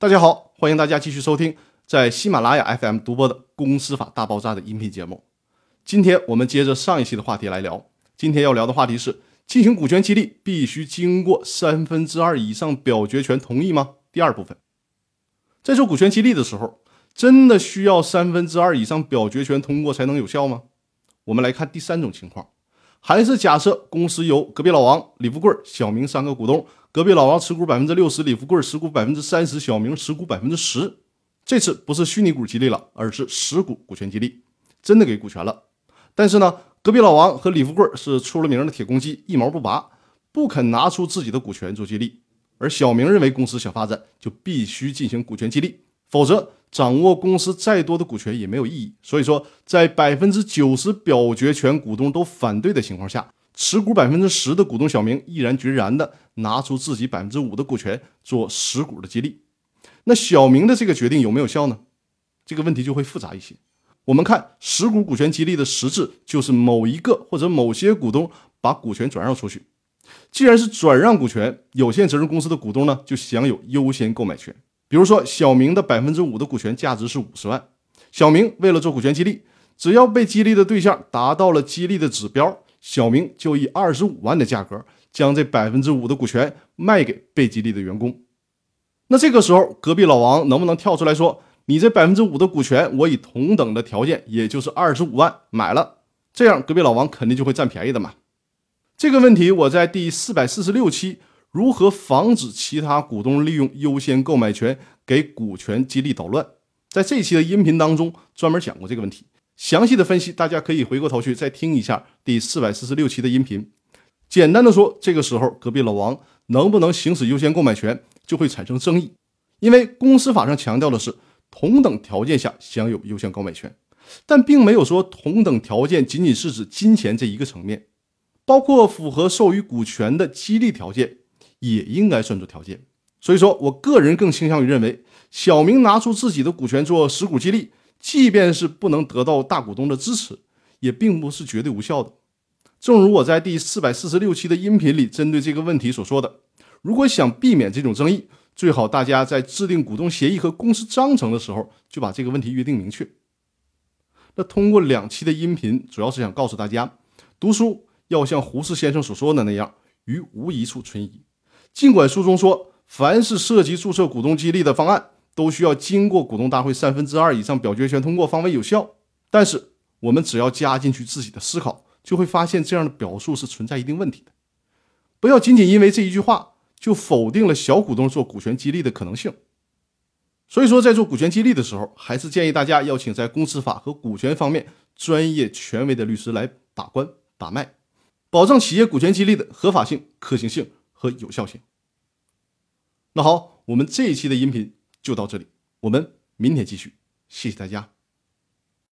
大家好，欢迎大家继续收听在喜马拉雅 FM 独播的《公司法大爆炸》的音频节目。今天我们接着上一期的话题来聊，今天要聊的话题是：进行股权激励必须经过三分之二以上表决权同意吗？第二部分，在做股权激励的时候，真的需要三分之二以上表决权通过才能有效吗？我们来看第三种情况，还是假设公司由隔壁老王、李富贵、小明三个股东。隔壁老王持股百分之六十，李富贵持股百分之三十，小明持股百分之十。这次不是虚拟股激励了，而是实股股权激励，真的给股权了。但是呢，隔壁老王和李富贵是出了名的铁公鸡，一毛不拔，不肯拿出自己的股权做激励。而小明认为公司想发展，就必须进行股权激励，否则掌握公司再多的股权也没有意义。所以说，在百分之九十表决权股东都反对的情况下。持股百分之十的股东小明毅然决然地拿出自己百分之五的股权做实股的激励，那小明的这个决定有没有效呢？这个问题就会复杂一些。我们看实股股权激励的实质，就是某一个或者某些股东把股权转让出去。既然是转让股权，有限责任公司的股东呢就享有优先购买权。比如说，小明的百分之五的股权价值是五十万，小明为了做股权激励，只要被激励的对象达到了激励的指标。小明就以二十五万的价格将这百分之五的股权卖给被激励的员工。那这个时候，隔壁老王能不能跳出来说：“你这百分之五的股权，我以同等的条件，也就是二十五万买了。”这样，隔壁老王肯定就会占便宜的嘛。这个问题我在第四百四十六期《如何防止其他股东利用优先购买权给股权激励捣乱》在这期的音频当中专门讲过这个问题。详细的分析，大家可以回过头去再听一下第四百四十六期的音频。简单的说，这个时候隔壁老王能不能行使优先购买权，就会产生争议。因为公司法上强调的是同等条件下享有优先购买权，但并没有说同等条件仅仅是指金钱这一个层面，包括符合授予股权的激励条件也应该算作条件。所以说我个人更倾向于认为，小明拿出自己的股权做实股激励。即便是不能得到大股东的支持，也并不是绝对无效的。正如我在第四百四十六期的音频里针对这个问题所说的，如果想避免这种争议，最好大家在制定股东协议和公司章程的时候就把这个问题约定明确。那通过两期的音频，主要是想告诉大家，读书要像胡适先生所说的那样，于无一处存疑。尽管书中说，凡是涉及注册股东激励的方案。都需要经过股东大会三分之二以上表决权通过方为有效。但是我们只要加进去自己的思考，就会发现这样的表述是存在一定问题的。不要仅仅因为这一句话就否定了小股东做股权激励的可能性。所以说，在做股权激励的时候，还是建议大家邀请在公司法和股权方面专业权威的律师来把关把脉，保证企业股权激励的合法性、可行性和有效性。那好，我们这一期的音频。就到这里，我们明天继续，谢谢大家。